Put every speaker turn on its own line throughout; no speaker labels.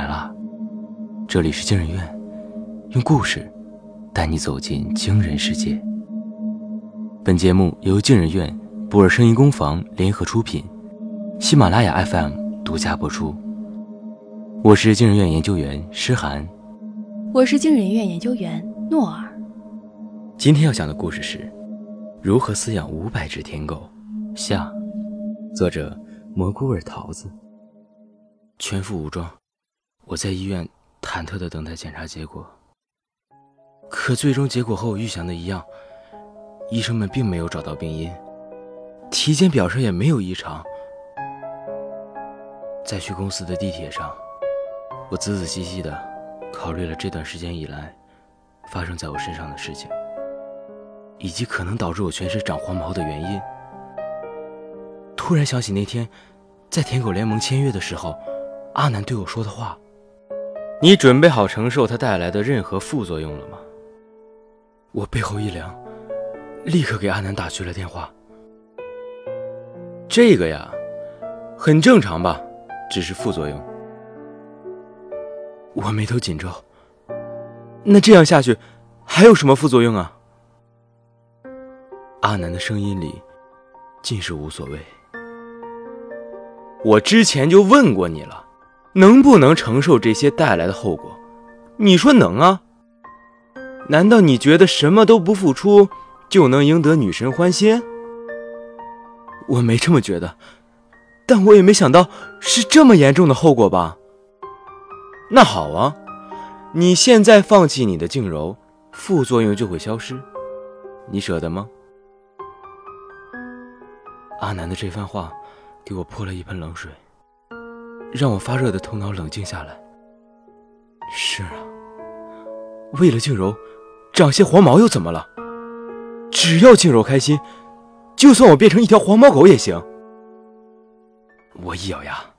来了！这里是惊人院，用故事带你走进惊人世界。本节目由惊人院、博尔声音工坊联合出品，喜马拉雅 FM 独家播出。我是惊人院研究员诗涵，
我是惊人院研究员诺尔。
今天要讲的故事是：如何饲养五百只天狗。下，作者蘑菇味桃子。全副武装，我在医院忐忑地等待检查结果。可最终结果和我预想的一样，医生们并没有找到病因，体检表上也没有异常。在去公司的地铁上，我仔仔细细地考虑了这段时间以来发生在我身上的事情，以及可能导致我全身长黄毛的原因。突然想起那天在舔狗联盟签约的时候。阿南对我说的话：“你准备好承受它带来的任何副作用了吗？”我背后一凉，立刻给阿南打去了电话。这个呀，很正常吧，只是副作用。我眉头紧皱，那这样下去还有什么副作用啊？阿南的声音里尽是无所谓。我之前就问过你了。能不能承受这些带来的后果？你说能啊？难道你觉得什么都不付出就能赢得女神欢心？我没这么觉得，但我也没想到是这么严重的后果吧。那好啊，你现在放弃你的静柔，副作用就会消失，你舍得吗？阿南的这番话给我泼了一盆冷水。让我发热的头脑冷静下来。是啊，为了静柔，长些黄毛又怎么了？只要静柔开心，就算我变成一条黄毛狗也行。我一咬牙，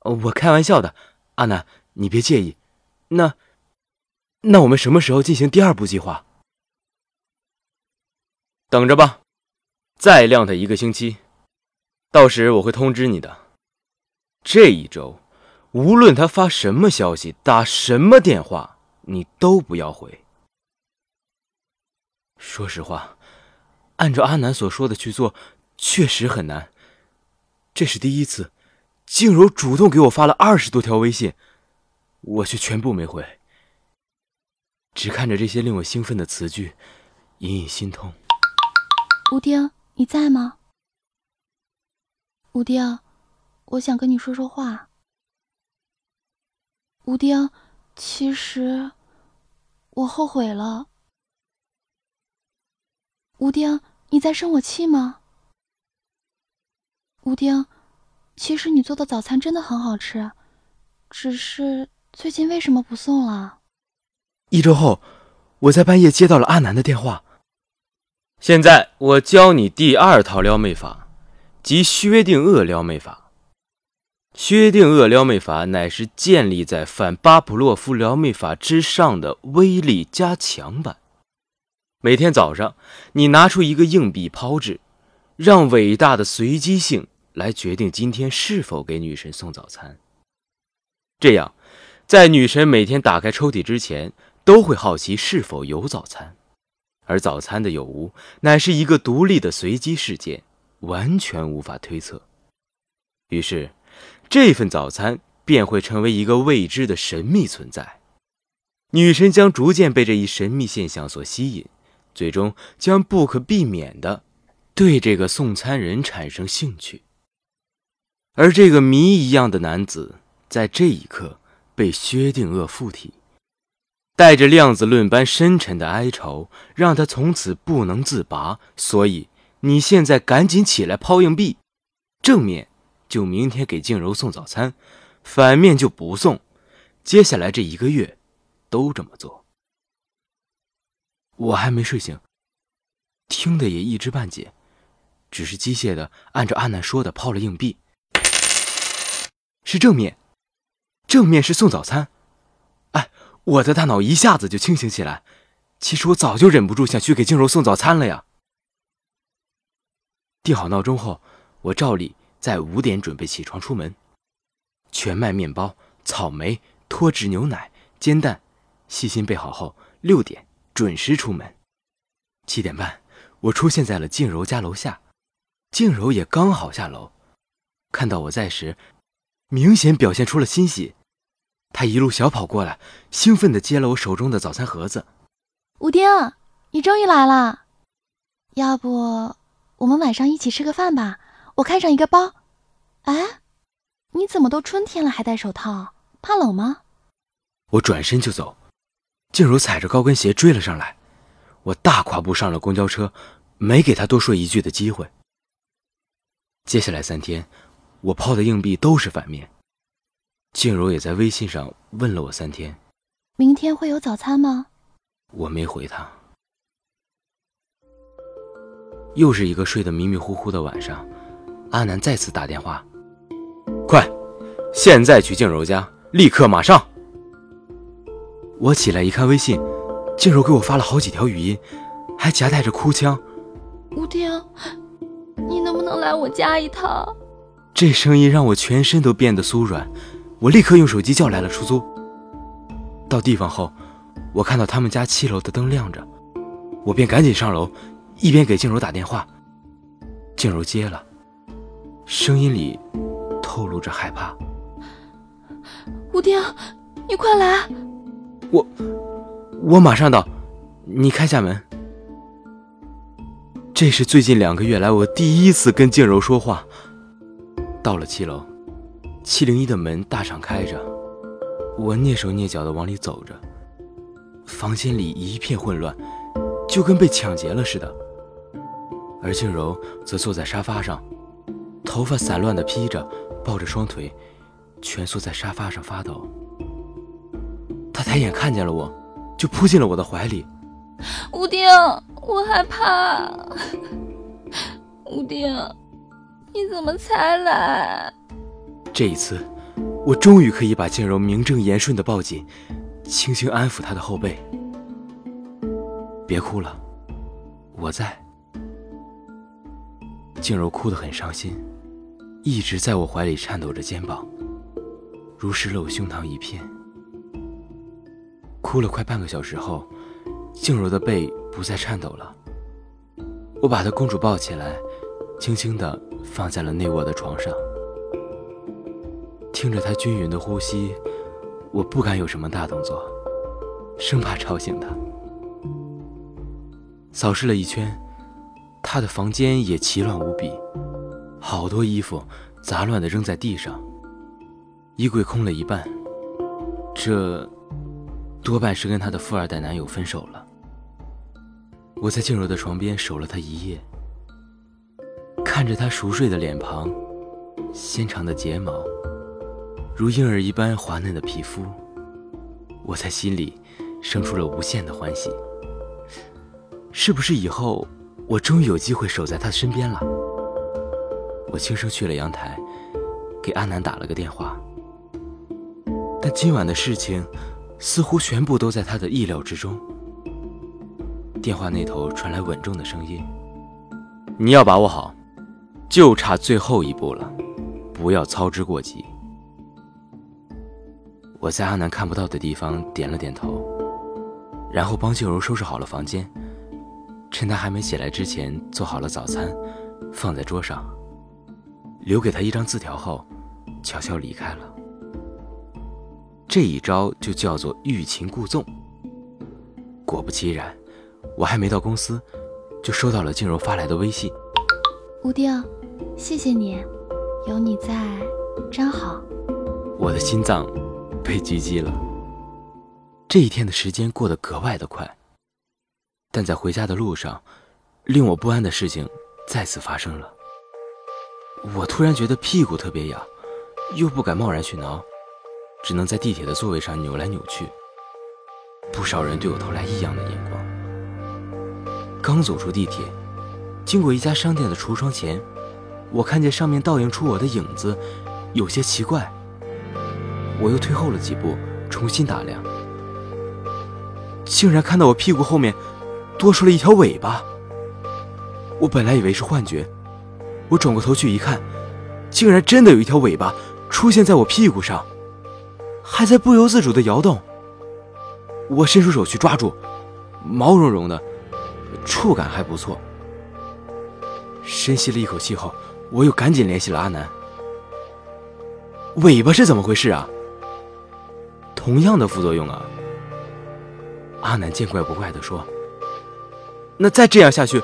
我开玩笑的，阿南，你别介意。那，那我们什么时候进行第二步计划？等着吧，再晾他一个星期，到时我会通知你的。这一周，无论他发什么消息、打什么电话，你都不要回。说实话，按照阿南所说的去做，确实很难。这是第一次，静柔主动给我发了二十多条微信，我却全部没回。只看着这些令我兴奋的词句，隐隐心痛。
吴丁，你在吗？吴丁。我想跟你说说话，吴丁。其实我后悔了。吴丁，你在生我气吗？吴丁，其实你做的早餐真的很好吃，只是最近为什么不送了？
一周后，我在半夜接到了阿南的电话。现在我教你第二套撩妹法，即薛定谔撩妹法。薛定谔撩妹法乃是建立在反巴甫洛夫撩妹法之上的威力加强版。每天早上，你拿出一个硬币抛掷，让伟大的随机性来决定今天是否给女神送早餐。这样，在女神每天打开抽屉之前，都会好奇是否有早餐，而早餐的有无乃是一个独立的随机事件，完全无法推测。于是。这份早餐便会成为一个未知的神秘存在，女神将逐渐被这一神秘现象所吸引，最终将不可避免的对这个送餐人产生兴趣。而这个谜一样的男子，在这一刻被薛定谔附体，带着量子论般深沉的哀愁，让他从此不能自拔。所以，你现在赶紧起来抛硬币，正面。就明天给静柔送早餐，反面就不送。接下来这一个月，都这么做。我还没睡醒，听的也一知半解，只是机械的按照阿南说的抛了硬币。是正面，正面是送早餐。哎，我的大脑一下子就清醒起来。其实我早就忍不住想去给静柔送早餐了呀。定好闹钟后，我照例。在五点准备起床出门，全麦面包、草莓、脱脂牛奶、煎蛋，细心备好后，六点准时出门。七点半，我出现在了静柔家楼下，静柔也刚好下楼，看到我在时，明显表现出了欣喜。她一路小跑过来，兴奋地接了我手中的早餐盒子。
吴丁，你终于来了，要不我们晚上一起吃个饭吧？我看上一个包。哎，你怎么都春天了还戴手套？怕冷吗？
我转身就走，静茹踩着高跟鞋追了上来。我大跨步上了公交车，没给她多说一句的机会。接下来三天，我抛的硬币都是反面。静茹也在微信上问了我三天：“
明天会有早餐吗？”
我没回她。又是一个睡得迷迷糊糊的晚上，阿南再次打电话：“快，现在去静柔家，立刻马上！”我起来一看微信，静柔给我发了好几条语音，还夹带着哭腔：“
吴婷，你能不能来我家一趟？”
这声音让我全身都变得酥软。我立刻用手机叫来了出租。到地方后，我看到他们家七楼的灯亮着，我便赶紧上楼，一边给静柔打电话。静柔接了，声音里透露着害怕。
吴丁，你快来！
我我马上到，你开下门。这是最近两个月来我第一次跟静柔说话。到了七楼。七零一的门大敞开着，我蹑手蹑脚的往里走着。房间里一片混乱，就跟被抢劫了似的。而静柔则坐在沙发上，头发散乱地披着，抱着双腿，蜷缩在沙发上发抖。他抬眼看见了我，就扑进了我的怀里。
吴丁，我害怕。吴丁，你怎么才来？
这一次，我终于可以把静柔名正言顺地抱紧，轻轻安抚她的后背。别哭了，我在。静柔哭得很伤心，一直在我怀里颤抖着肩膀，如湿了我胸膛一片。哭了快半个小时后，静柔的背不再颤抖了。我把她公主抱起来，轻轻地放在了内卧的床上。听着她均匀的呼吸，我不敢有什么大动作，生怕吵醒她。扫视了一圈，他的房间也奇乱无比，好多衣服杂乱的扔在地上，衣柜空了一半，这多半是跟他的富二代男友分手了。我在静柔的床边守了她一夜，看着她熟睡的脸庞，纤长的睫毛。如婴儿一般滑嫩的皮肤，我在心里生出了无限的欢喜。是不是以后我终于有机会守在她身边了？我轻声去了阳台，给阿南打了个电话。但今晚的事情似乎全部都在他的意料之中。电话那头传来稳重的声音：“你要把握好，就差最后一步了，不要操之过急。”我在阿南看不到的地方点了点头，然后帮静柔收拾好了房间，趁他还没起来之前做好了早餐，放在桌上，留给他一张字条后，悄悄离开了。这一招就叫做欲擒故纵。果不其然，我还没到公司，就收到了静柔发来的微信：“
吴丁，谢谢你，有你在，真好。”
我的心脏。被狙击了。这一天的时间过得格外的快，但在回家的路上，令我不安的事情再次发生了。我突然觉得屁股特别痒，又不敢贸然去挠，只能在地铁的座位上扭来扭去。不少人对我投来异样的眼光。刚走出地铁，经过一家商店的橱窗前，我看见上面倒映出我的影子，有些奇怪。我又退后了几步，重新打量，竟然看到我屁股后面多出了一条尾巴。我本来以为是幻觉，我转过头去一看，竟然真的有一条尾巴出现在我屁股上，还在不由自主的摇动。我伸出手去抓住，毛茸茸的，触感还不错。深吸了一口气后，我又赶紧联系了阿南。尾巴是怎么回事啊？同样的副作用啊！阿南见怪不怪的说：“那再这样下去，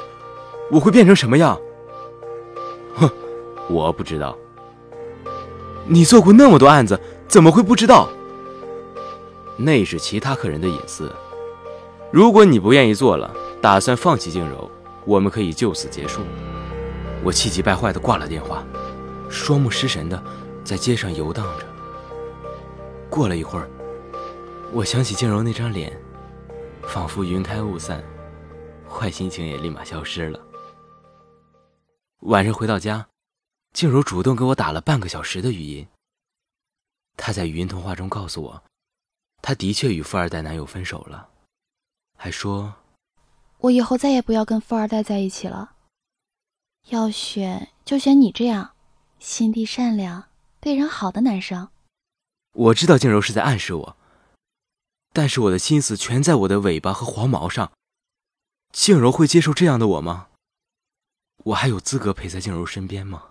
我会变成什么样？”哼，我不知道。你做过那么多案子，怎么会不知道？那是其他客人的隐私。如果你不愿意做了，打算放弃静柔，我们可以就此结束。我气急败坏的挂了电话，双目失神的在街上游荡着。过了一会儿，我想起静柔那张脸，仿佛云开雾散，坏心情也立马消失了。晚上回到家，静柔主动给我打了半个小时的语音。她在语音通话中告诉我。她的确与富二代男友分手了，还说：“
我以后再也不要跟富二代在一起了。要选就选你这样，心地善良、对人好的男生。”
我知道静柔是在暗示我，但是我的心思全在我的尾巴和黄毛上。静柔会接受这样的我吗？我还有资格陪在静柔身边吗？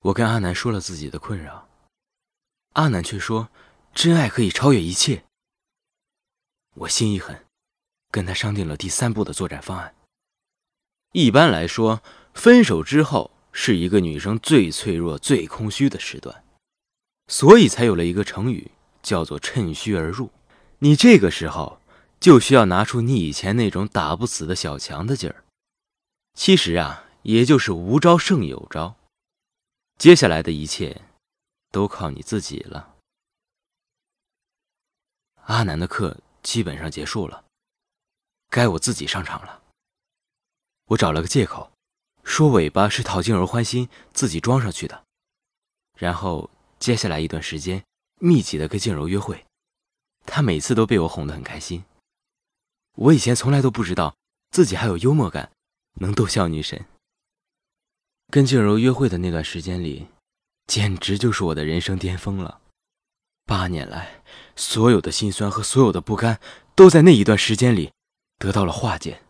我跟阿南说了自己的困扰，阿南却说。真爱可以超越一切。我心一狠，跟他商定了第三步的作战方案。一般来说，分手之后是一个女生最脆弱、最空虚的时段，所以才有了一个成语，叫做“趁虚而入”。你这个时候就需要拿出你以前那种打不死的小强的劲儿。其实啊，也就是无招胜有招。接下来的一切，都靠你自己了。阿南的课基本上结束了，该我自己上场了。我找了个借口，说尾巴是讨静柔欢心，自己装上去的。然后接下来一段时间，密集的跟静柔约会，她每次都被我哄得很开心。我以前从来都不知道自己还有幽默感，能逗笑女神。跟静柔约会的那段时间里，简直就是我的人生巅峰了。八年来，所有的心酸和所有的不甘，都在那一段时间里得到了化解。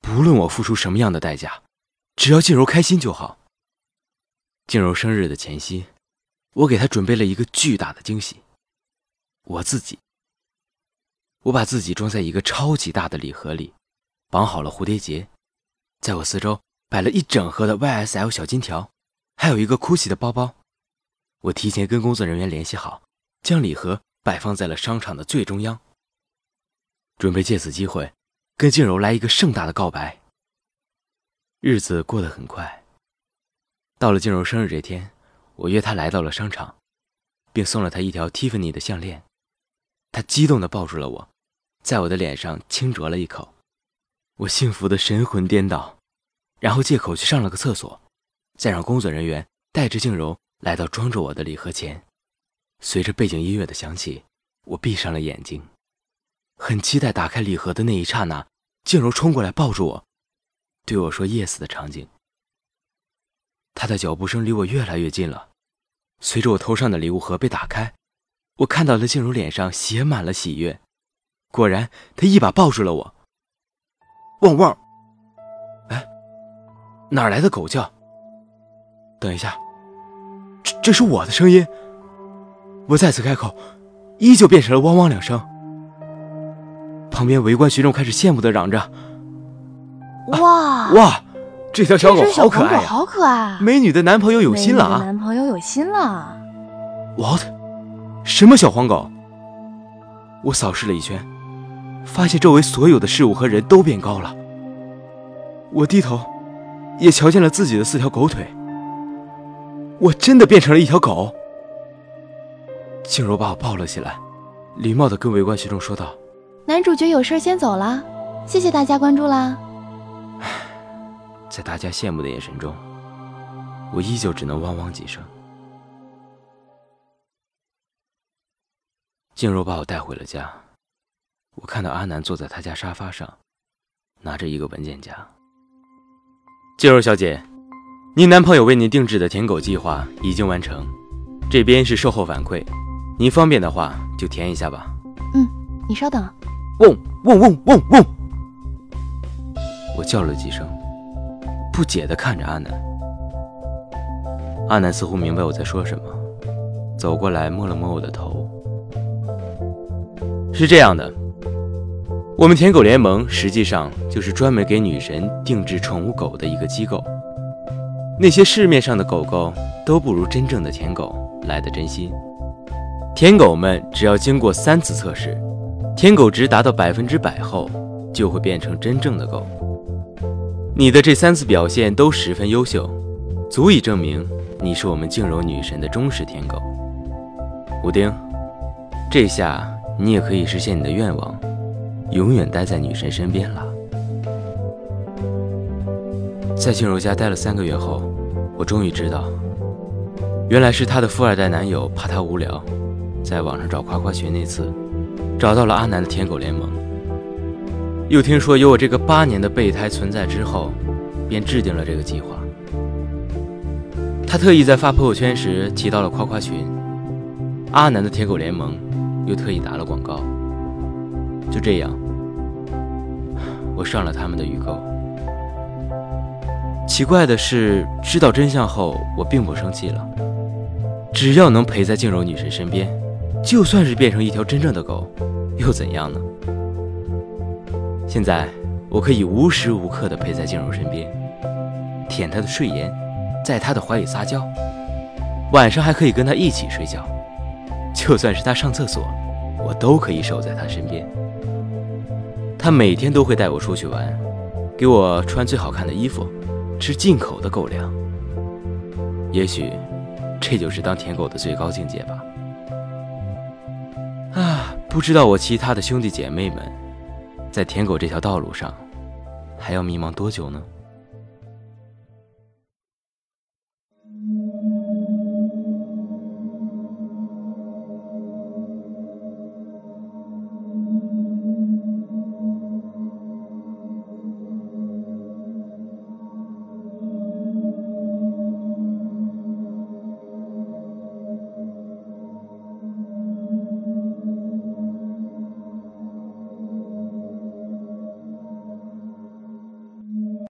不论我付出什么样的代价，只要静柔开心就好。静柔生日的前夕，我给她准备了一个巨大的惊喜。我自己，我把自己装在一个超级大的礼盒里，绑好了蝴蝶结，在我四周摆了一整盒的 YSL 小金条，还有一个 GUCCI 的包包。我提前跟工作人员联系好，将礼盒摆放在了商场的最中央，准备借此机会跟静柔来一个盛大的告白。日子过得很快，到了静柔生日这天，我约她来到了商场，并送了她一条 Tiffany 的项链。她激动地抱住了我，在我的脸上轻啄了一口，我幸福的神魂颠倒，然后借口去上了个厕所，再让工作人员带着静柔。来到装着我的礼盒前，随着背景音乐的响起，我闭上了眼睛，很期待打开礼盒的那一刹那，静柔冲过来抱住我，对我说 “yes” 的场景。他的脚步声离我越来越近了，随着我头上的礼物盒被打开，我看到了静柔脸上写满了喜悦。果然，他一把抱住了我。汪汪！哎，哪来的狗叫？等一下。这这是我的声音。我再次开口，依旧变成了汪汪两声。旁边围观群众开始羡慕的嚷着：“
哇
哇，这条小狗好可爱，
好可爱！
美女的男朋友有心了啊！
男朋友有心了。
”What？什么小黄狗？我扫视了一圈，发现周围所有的事物和人都变高了。我低头，也瞧见了自己的四条狗腿。我真的变成了一条狗。静柔把我抱了起来，礼貌的跟围观群众说道：“
男主角有事先走了，谢谢大家关注啦。”
在大家羡慕的眼神中，我依旧只能汪汪几声。静柔把我带回了家，我看到阿南坐在他家沙发上，拿着一个文件夹。静柔小姐。您男朋友为您定制的舔狗计划已经完成，这边是售后反馈，您方便的话就填一下吧。
嗯，你稍等。
嗡嗡嗡嗡嗡！我叫了几声，不解的看着阿南。阿南似乎明白我在说什么，走过来摸了摸我的头。是这样的，我们舔狗联盟实际上就是专门给女神定制宠物狗的一个机构。那些市面上的狗狗都不如真正的舔狗来的真心。舔狗们只要经过三次测试，舔狗值达到百分之百后，就会变成真正的狗。你的这三次表现都十分优秀，足以证明你是我们静柔女神的忠实舔狗。武丁，这下。你也可以实现你的愿望，永远待在女神身边了。在静柔家待了三个月后，我终于知道，原来是她的富二代男友怕她无聊，在网上找夸夸群那次，找到了阿南的舔狗联盟。又听说有我这个八年的备胎存在之后，便制定了这个计划。他特意在发朋友圈时提到了夸夸群，阿南的舔狗联盟。又特意打了广告，就这样，我上了他们的鱼钩。奇怪的是，知道真相后，我并不生气了。只要能陪在静柔女神身边，就算是变成一条真正的狗，又怎样呢？现在，我可以无时无刻的陪在静柔身边，舔她的睡颜，在她的怀里撒娇，晚上还可以跟她一起睡觉。就算是她上厕所。我都可以守在她身边。他每天都会带我出去玩，给我穿最好看的衣服，吃进口的狗粮。也许，这就是当舔狗的最高境界吧。啊，不知道我其他的兄弟姐妹们，在舔狗这条道路上，还要迷茫多久呢？